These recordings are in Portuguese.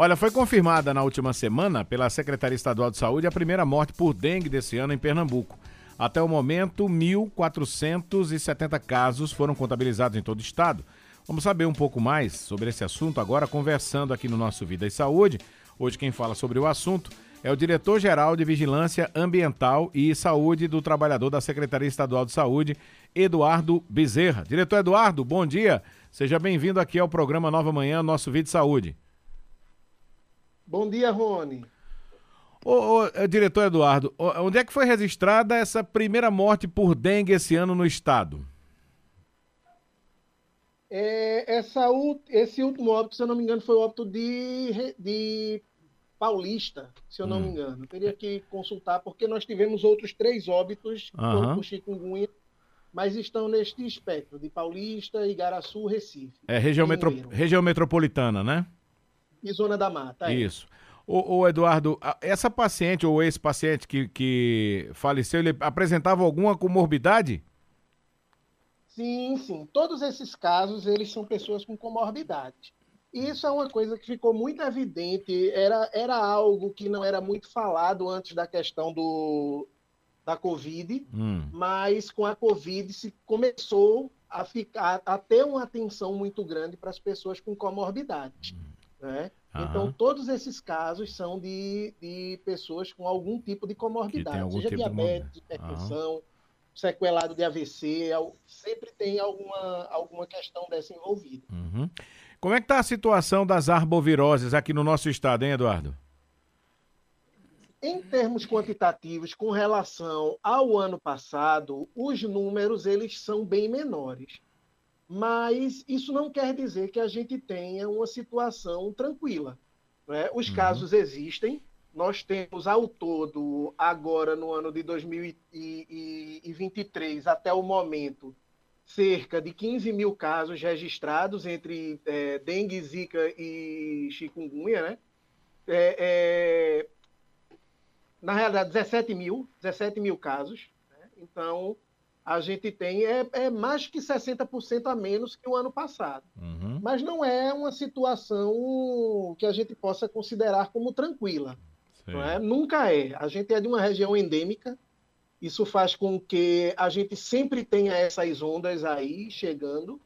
Olha, foi confirmada na última semana pela Secretaria Estadual de Saúde a primeira morte por dengue desse ano em Pernambuco. Até o momento, 1.470 casos foram contabilizados em todo o estado. Vamos saber um pouco mais sobre esse assunto agora, conversando aqui no nosso Vida e Saúde. Hoje quem fala sobre o assunto é o diretor-geral de Vigilância Ambiental e Saúde do Trabalhador da Secretaria Estadual de Saúde, Eduardo Bezerra. Diretor Eduardo, bom dia. Seja bem-vindo aqui ao programa Nova Manhã, nosso Vida e Saúde. Bom dia, Rony. Ô, ô, eh, diretor Eduardo, onde é que foi registrada essa primeira morte por dengue esse ano no estado? É, essa, esse último óbito, se eu não me engano, foi o óbito de, de Paulista, se eu não hum. me engano. Eu teria que consultar, porque nós tivemos outros três óbitos uhum. por chikungunya, mas estão neste espectro, de Paulista, Igaraçu, Recife. É região, metro, região metropolitana, né? E Zona da Mata. É. Isso. O, o, Eduardo, essa paciente ou esse paciente que, que faleceu, ele apresentava alguma comorbidade? Sim, sim. Todos esses casos, eles são pessoas com comorbidade. Isso é uma coisa que ficou muito evidente, era, era algo que não era muito falado antes da questão do, da Covid, hum. mas com a Covid se começou a, ficar, a ter uma atenção muito grande para as pessoas com comorbidade. Hum. Né? Uhum. Então, todos esses casos são de, de pessoas com algum tipo de comorbidade, seja tipo diabetes, de hipertensão, uhum. sequelado de AVC, sempre tem alguma, alguma questão dessa envolvida. Uhum. Como é que está a situação das arboviroses aqui no nosso estado, hein, Eduardo? Em termos quantitativos, com relação ao ano passado, os números eles são bem menores mas isso não quer dizer que a gente tenha uma situação tranquila. Né? Os uhum. casos existem, nós temos ao todo, agora no ano de 2023, até o momento, cerca de 15 mil casos registrados entre é, dengue, zika e chikungunya, né? É, é, na realidade, 17 mil, 17 mil casos. Né? Então, a gente tem é, é mais que 60% a menos que o ano passado. Uhum. Mas não é uma situação que a gente possa considerar como tranquila. Não é? Nunca é. A gente é de uma região endêmica, isso faz com que a gente sempre tenha essas ondas aí chegando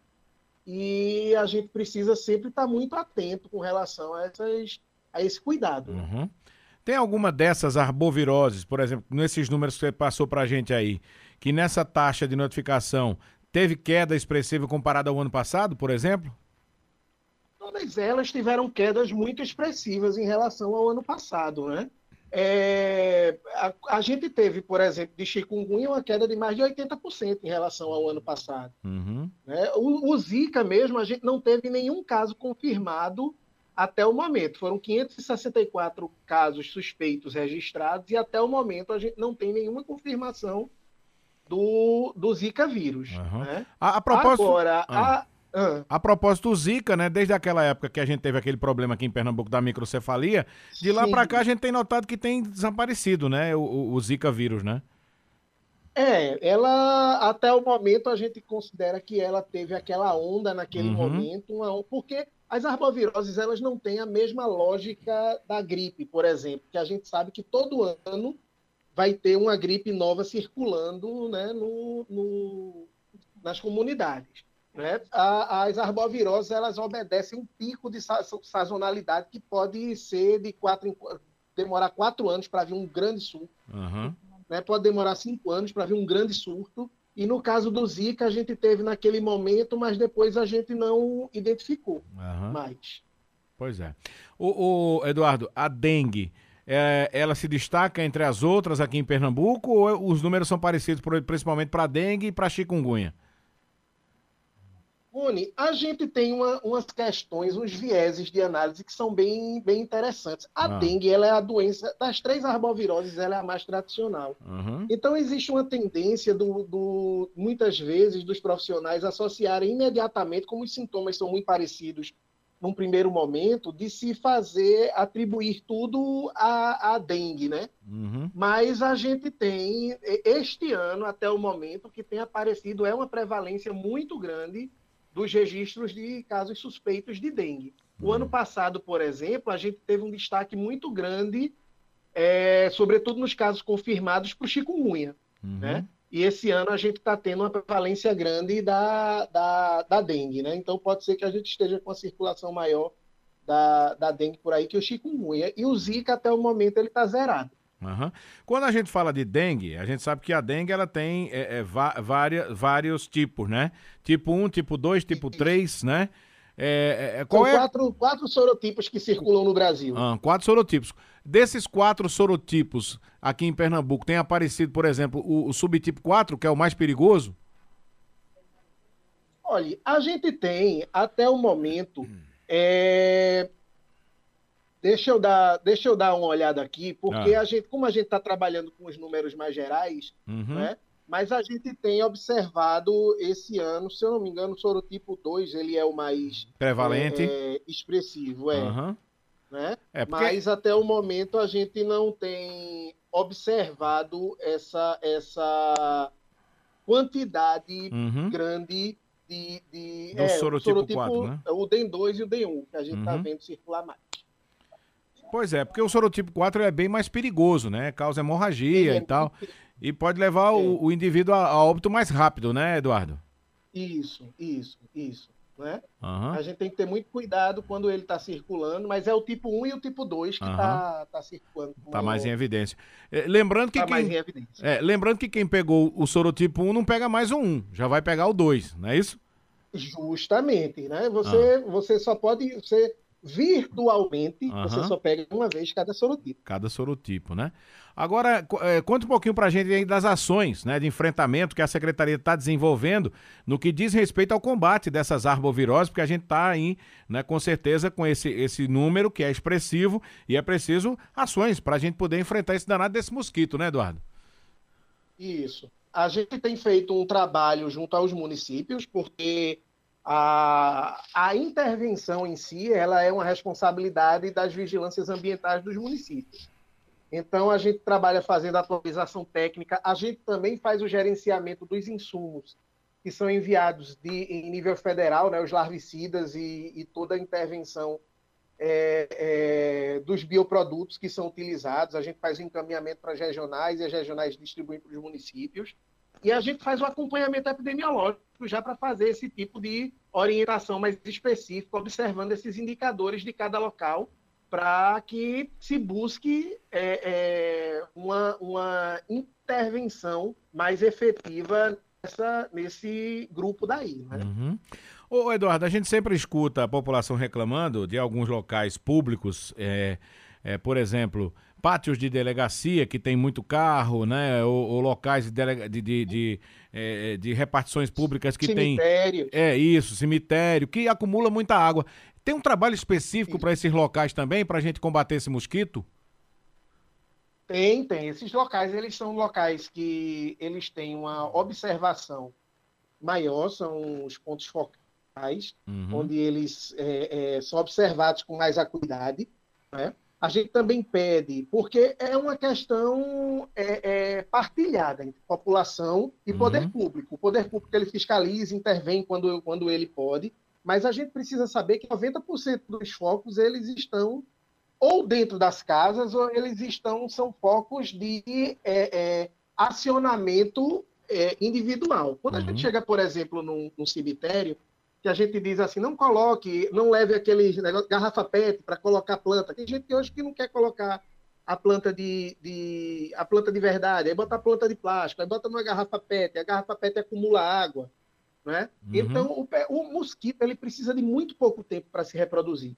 e a gente precisa sempre estar muito atento com relação a, essas, a esse cuidado. Uhum. Tem alguma dessas arboviroses, por exemplo, nesses números que você passou para a gente aí, que nessa taxa de notificação teve queda expressiva comparada ao ano passado, por exemplo? Todas elas tiveram quedas muito expressivas em relação ao ano passado, né? É, a, a, gente teve, por exemplo, de chikungunya uma queda de mais de 80% em relação ao ano passado. Uhum. Né? O, o, Zika mesmo, a gente não teve nenhum caso confirmado até o momento. Foram 564 casos suspeitos registrados e até o momento a gente não tem nenhuma confirmação do, do Zika vírus. Uhum. Né? A, a, propósito, Agora, ah. a, a propósito do Zika, né? Desde aquela época que a gente teve aquele problema aqui em Pernambuco da microcefalia, de lá para cá a gente tem notado que tem desaparecido, né? O, o, o, Zika vírus, né? É, ela até o momento a gente considera que ela teve aquela onda naquele uhum. momento, uma, porque as arboviroses elas não têm a mesma lógica da gripe, por exemplo, que a gente sabe que todo ano vai ter uma gripe nova circulando né, no, no, nas comunidades. Né? as arboviroses elas obedecem um pico de sazonalidade que pode ser de quatro em, demorar quatro anos para vir um grande surto, uhum. né? pode demorar cinco anos para vir um grande surto. E no caso do Zika, a gente teve naquele momento, mas depois a gente não identificou uhum. mais. Pois é. O, o Eduardo, a dengue, é, ela se destaca entre as outras aqui em Pernambuco ou os números são parecidos principalmente para dengue e para chikungunya? Rony, a gente tem uma, umas questões, uns vieses de análise que são bem, bem interessantes. A ah. dengue ela é a doença das três arboviroses, ela é a mais tradicional. Uhum. Então existe uma tendência do, do, muitas vezes dos profissionais associarem imediatamente, como os sintomas são muito parecidos num primeiro momento, de se fazer atribuir tudo à, à dengue, né? Uhum. Mas a gente tem, este ano, até o momento, que tem aparecido é uma prevalência muito grande dos registros de casos suspeitos de dengue. O uhum. ano passado, por exemplo, a gente teve um destaque muito grande, é, sobretudo nos casos confirmados para o chikungunya, uhum. né? E esse ano a gente está tendo uma prevalência grande da, da, da dengue, né? Então pode ser que a gente esteja com uma circulação maior da, da dengue por aí que o chikungunya. E o zika, até o momento, ele está zerado. Uhum. Quando a gente fala de dengue, a gente sabe que a dengue ela tem é, é, várias, vários tipos, né? Tipo 1, tipo 2, tipo 3, né? É, é, é, qual São é... quatro, quatro sorotipos que circulam no Brasil. Ah, quatro sorotipos. Desses quatro sorotipos aqui em Pernambuco, tem aparecido, por exemplo, o, o subtipo 4, que é o mais perigoso? Olha, a gente tem, até o momento, hum. é, Deixa eu dar, deixa eu dar uma olhada aqui, porque ah. a gente, como a gente está trabalhando com os números mais gerais, uhum. né? Mas a gente tem observado esse ano, se eu não me engano, o sorotipo 2 ele é o mais prevalente, é, é, expressivo, é. Uhum. Né? É porque... Mas até o momento a gente não tem observado essa, essa quantidade uhum. grande de, de Do é, sorotipo, sorotipo 4, né? o DEN 2 e o DEN 1, que a gente está uhum. vendo circular mais. Pois é, porque o sorotipo 4 é bem mais perigoso, né? Causa hemorragia é, e tal. E pode levar é. o, o, indivíduo a, a, óbito mais rápido, né, Eduardo? Isso, isso, isso. Né? Uhum. A gente tem que ter muito cuidado quando ele está circulando, mas é o tipo 1 e o tipo 2 que está uhum. tá circulando. Está mais em evidência. É, lembrando que tá quem, mais em evidência. É, lembrando que quem pegou o sorotipo 1 não pega mais o 1, já vai pegar o 2, não é isso? Justamente, né? Você, ah. você só pode. Você, virtualmente, uhum. você só pega uma vez cada sorotipo. Cada sorotipo, né? Agora, é, conta um pouquinho para a gente aí das ações né, de enfrentamento que a Secretaria está desenvolvendo no que diz respeito ao combate dessas arboviroses, porque a gente está aí, né, com certeza, com esse, esse número que é expressivo e é preciso ações para a gente poder enfrentar esse danado desse mosquito, né, Eduardo? Isso. A gente tem feito um trabalho junto aos municípios, porque a, a intervenção em si ela é uma responsabilidade das vigilâncias ambientais dos municípios. Então, a gente trabalha fazendo atualização técnica, a gente também faz o gerenciamento dos insumos que são enviados de, em nível federal, né, os larvicidas e, e toda a intervenção é, é, dos bioprodutos que são utilizados. A gente faz o encaminhamento para as regionais e as regionais distribuem para os municípios. E a gente faz o acompanhamento epidemiológico já para fazer esse tipo de orientação mais específica, observando esses indicadores de cada local, para que se busque é, é, uma, uma intervenção mais efetiva nessa, nesse grupo daí. Né? Uhum. Ô, Eduardo, a gente sempre escuta a população reclamando de alguns locais públicos, é, é, por exemplo, pátios de delegacia que tem muito carro, né? Ou, ou locais de, delega, de, de, de, é, de, repartições públicas que cemitério. tem. É isso, cemitério, que acumula muita água. Tem um trabalho específico para esses locais também, para a gente combater esse mosquito? Tem, tem. Esses locais, eles são locais que eles têm uma observação maior, são os pontos focais, uhum. onde eles é, é, são observados com mais acuidade, né? A gente também pede, porque é uma questão é, é, partilhada entre população e uhum. poder público. O poder público ele fiscaliza, intervém quando, quando ele pode, mas a gente precisa saber que 90% dos focos eles estão ou dentro das casas ou eles estão são focos de é, é acionamento é, individual. Quando a gente uhum. chega, por exemplo, num, num cemitério, que a gente diz assim, não coloque, não leve aquele negócio, garrafa PET para colocar planta. Tem gente hoje que não quer colocar a planta de, de, a planta de verdade, aí bota a planta de plástico, aí bota numa garrafa PET, a garrafa PET acumula água, né? Uhum. Então o, o, mosquito ele precisa de muito pouco tempo para se reproduzir.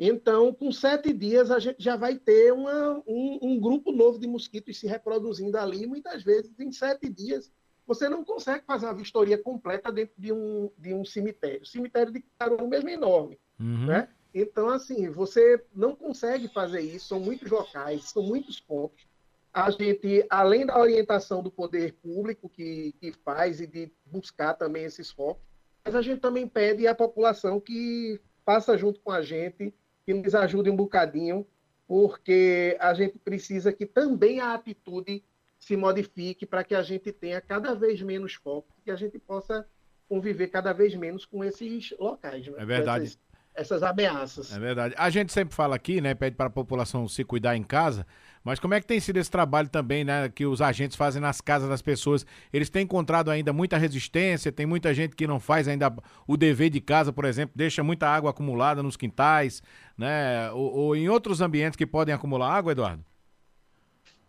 Então, com sete dias a gente já vai ter uma, um, um grupo novo de mosquitos se reproduzindo ali, muitas vezes em sete dias você não consegue fazer uma vistoria completa dentro de um, de um cemitério. O cemitério de Caruaru mesmo é enorme, uhum. né? Então, assim, você não consegue fazer isso, são muitos locais, são muitos pontos. A gente, além da orientação do poder público que, que faz e de buscar também esses focos, mas a gente também pede à população que faça junto com a gente, que nos ajude um bocadinho, porque a gente precisa que também a atitude se modifique para que a gente tenha cada vez menos foco, que a gente possa conviver cada vez menos com esses locais. Né? É verdade. essas ameaças. É verdade. A gente sempre fala aqui, né, pede para a população se cuidar em casa, mas como é que tem sido esse trabalho também, né, que os agentes fazem nas casas das pessoas? Eles têm encontrado ainda muita resistência, tem muita gente que não faz ainda o dever de casa, por exemplo, deixa muita água acumulada nos quintais, né, ou, ou em outros ambientes que podem acumular água, Eduardo?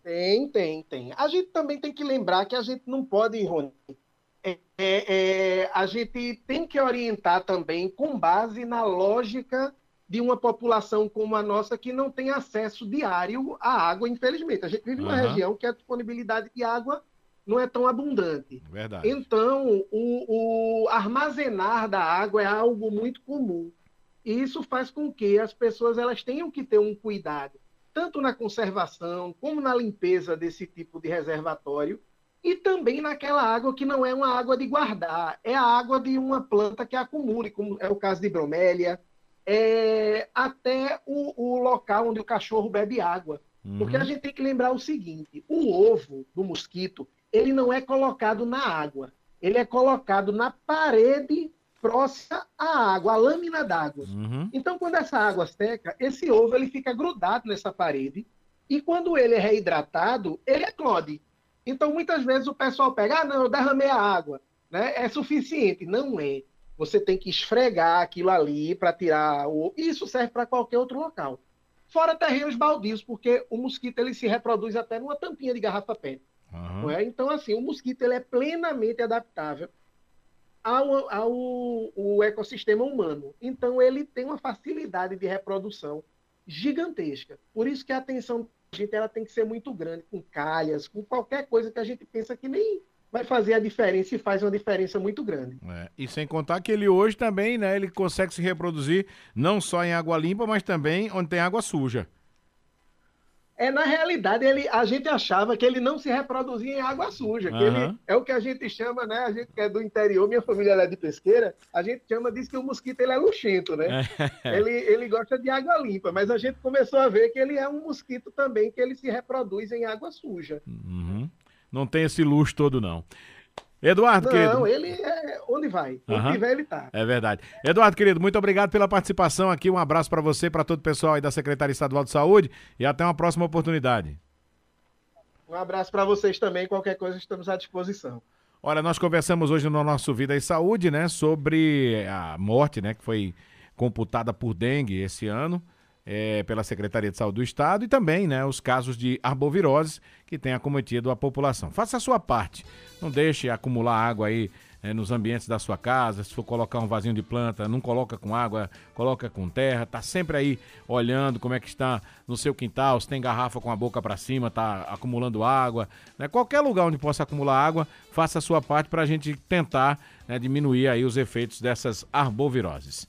Tem, tem, tem. A gente também tem que lembrar que a gente não pode, Rony, é, é, é, a gente tem que orientar também com base na lógica de uma população como a nossa que não tem acesso diário à água, infelizmente. A gente vive numa região que a disponibilidade de água não é tão abundante. Verdade. Então, o, o armazenar da água é algo muito comum. E isso faz com que as pessoas elas tenham que ter um cuidado, tanto na conservação como na limpeza desse tipo de reservatório, e também naquela água que não é uma água de guardar, é a água de uma planta que acumule, como é o caso de bromélia, é, até o, o, local onde o cachorro bebe água. Uhum. Porque a gente tem que lembrar o seguinte: o ovo do mosquito ele não é colocado na água, ele é colocado na parede próxima à água, a lâmina d'água. Uhum. Então, quando essa água seca, esse ovo ele fica grudado nessa parede e quando ele é reidratado, ele eclode. Então, muitas vezes o pessoal pega, ah, não, eu derramei a água, né? É suficiente. Não é. Você tem que esfregar aquilo ali para tirar o. Isso serve para qualquer outro local. Fora terrenos baldios, porque o mosquito ele se reproduz até numa tampinha de garrafa PET. Uhum. É? Então, assim, o mosquito ele é plenamente adaptável ao, ao, ao ecossistema humano. Então, ele tem uma facilidade de reprodução gigantesca. Por isso que a atenção gente ela tem que ser muito grande, com calhas, com qualquer coisa que a gente pensa que nem vai fazer a diferença e faz uma diferença muito grande. É, e sem contar que ele hoje também, né, ele consegue se reproduzir não só em água limpa, mas também onde tem água suja. É, na realidade, ele, a gente achava que ele não se reproduzia em água suja, que uhum. ele é o que a gente chama, né? A gente que é do interior, minha família é de pesqueira, a gente chama, diz que o mosquito ele é luxento, né? É. ele, ele gosta de água limpa, mas a gente começou a ver que ele é um mosquito também, que ele se reproduz em água suja. Uhum. Não tem esse luxo todo, não. Eduardo, não, querido. Não, ele é onde vai. Onde uhum. tiver, ele tá. É verdade. Eduardo, querido, muito obrigado pela participação aqui. Um abraço para você, para todo o pessoal aí da Secretaria Estadual de Saúde e até uma próxima oportunidade. Um abraço para vocês também. Qualquer coisa, estamos à disposição. Olha, nós conversamos hoje no nosso Vida e Saúde, né, sobre a morte, né, que foi computada por dengue esse ano é, pela Secretaria de Saúde do Estado e também né, os casos de arbovirose que tem acometido a população. Faça a sua parte, não deixe acumular água aí é, nos ambientes da sua casa, se for colocar um vasinho de planta, não coloca com água, coloca com terra, tá sempre aí olhando como é que está no seu quintal, se tem garrafa com a boca para cima, tá acumulando água, né? Qualquer lugar onde possa acumular água, faça a sua parte para a gente tentar né, diminuir aí os efeitos dessas arboviroses.